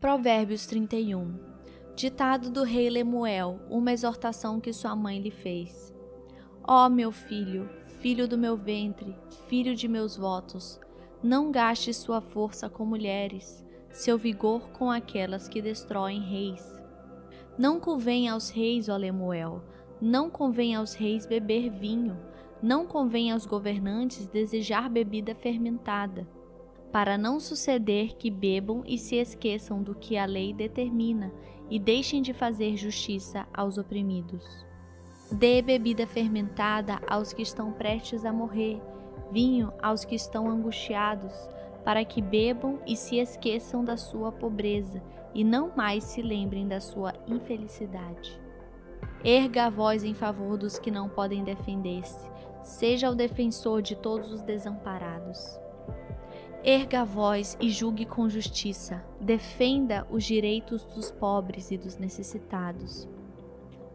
Provérbios 31 Ditado do rei Lemuel, uma exortação que sua mãe lhe fez. Ó oh, meu filho, filho do meu ventre, filho de meus votos, não gaste sua força com mulheres, seu vigor com aquelas que destroem reis. Não convém aos reis, ó Lemuel, não convém aos reis beber vinho, não convém aos governantes desejar bebida fermentada para não suceder que bebam e se esqueçam do que a lei determina e deixem de fazer justiça aos oprimidos. Dê bebida fermentada aos que estão prestes a morrer, vinho aos que estão angustiados, para que bebam e se esqueçam da sua pobreza e não mais se lembrem da sua infelicidade. Erga a voz em favor dos que não podem defender-se, seja o defensor de todos os desamparados. Erga a voz e julgue com justiça. Defenda os direitos dos pobres e dos necessitados.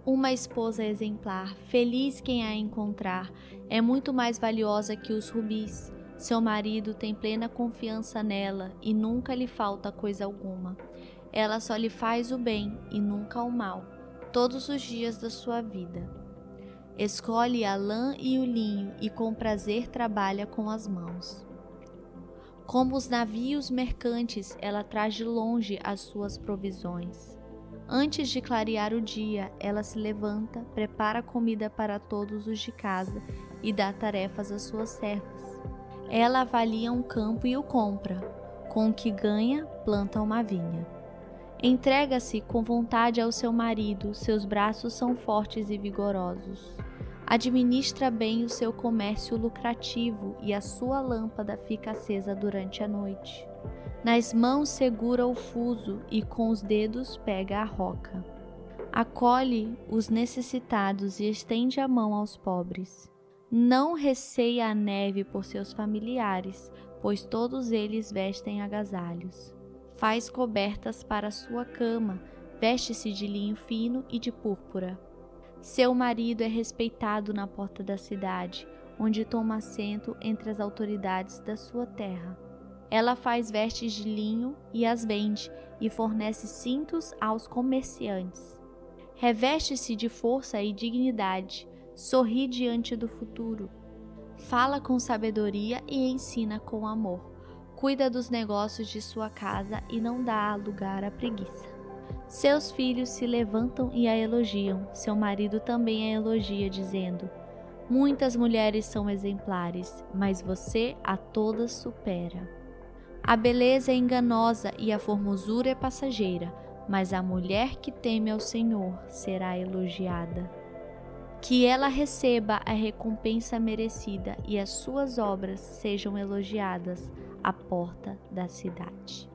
Uma esposa exemplar, feliz quem a encontrar, é muito mais valiosa que os rubis. Seu marido tem plena confiança nela e nunca lhe falta coisa alguma. Ela só lhe faz o bem e nunca o mal, todos os dias da sua vida. Escolhe a lã e o linho e com prazer trabalha com as mãos. Como os navios mercantes, ela traz de longe as suas provisões. Antes de clarear o dia, ela se levanta, prepara comida para todos os de casa e dá tarefas às suas servas. Ela avalia um campo e o compra. Com o que ganha, planta uma vinha. Entrega-se com vontade ao seu marido, seus braços são fortes e vigorosos. Administra bem o seu comércio lucrativo e a sua lâmpada fica acesa durante a noite. Nas mãos segura o fuso e com os dedos pega a roca. Acolhe os necessitados e estende a mão aos pobres. Não receia a neve por seus familiares, pois todos eles vestem agasalhos. Faz cobertas para sua cama, veste-se de linho fino e de púrpura. Seu marido é respeitado na porta da cidade, onde toma assento entre as autoridades da sua terra. Ela faz vestes de linho e as vende, e fornece cintos aos comerciantes. Reveste-se de força e dignidade, sorri diante do futuro. Fala com sabedoria e ensina com amor. Cuida dos negócios de sua casa e não dá lugar à preguiça. Seus filhos se levantam e a elogiam, seu marido também a elogia, dizendo: Muitas mulheres são exemplares, mas você a todas supera. A beleza é enganosa e a formosura é passageira, mas a mulher que teme ao Senhor será elogiada. Que ela receba a recompensa merecida e as suas obras sejam elogiadas à porta da cidade.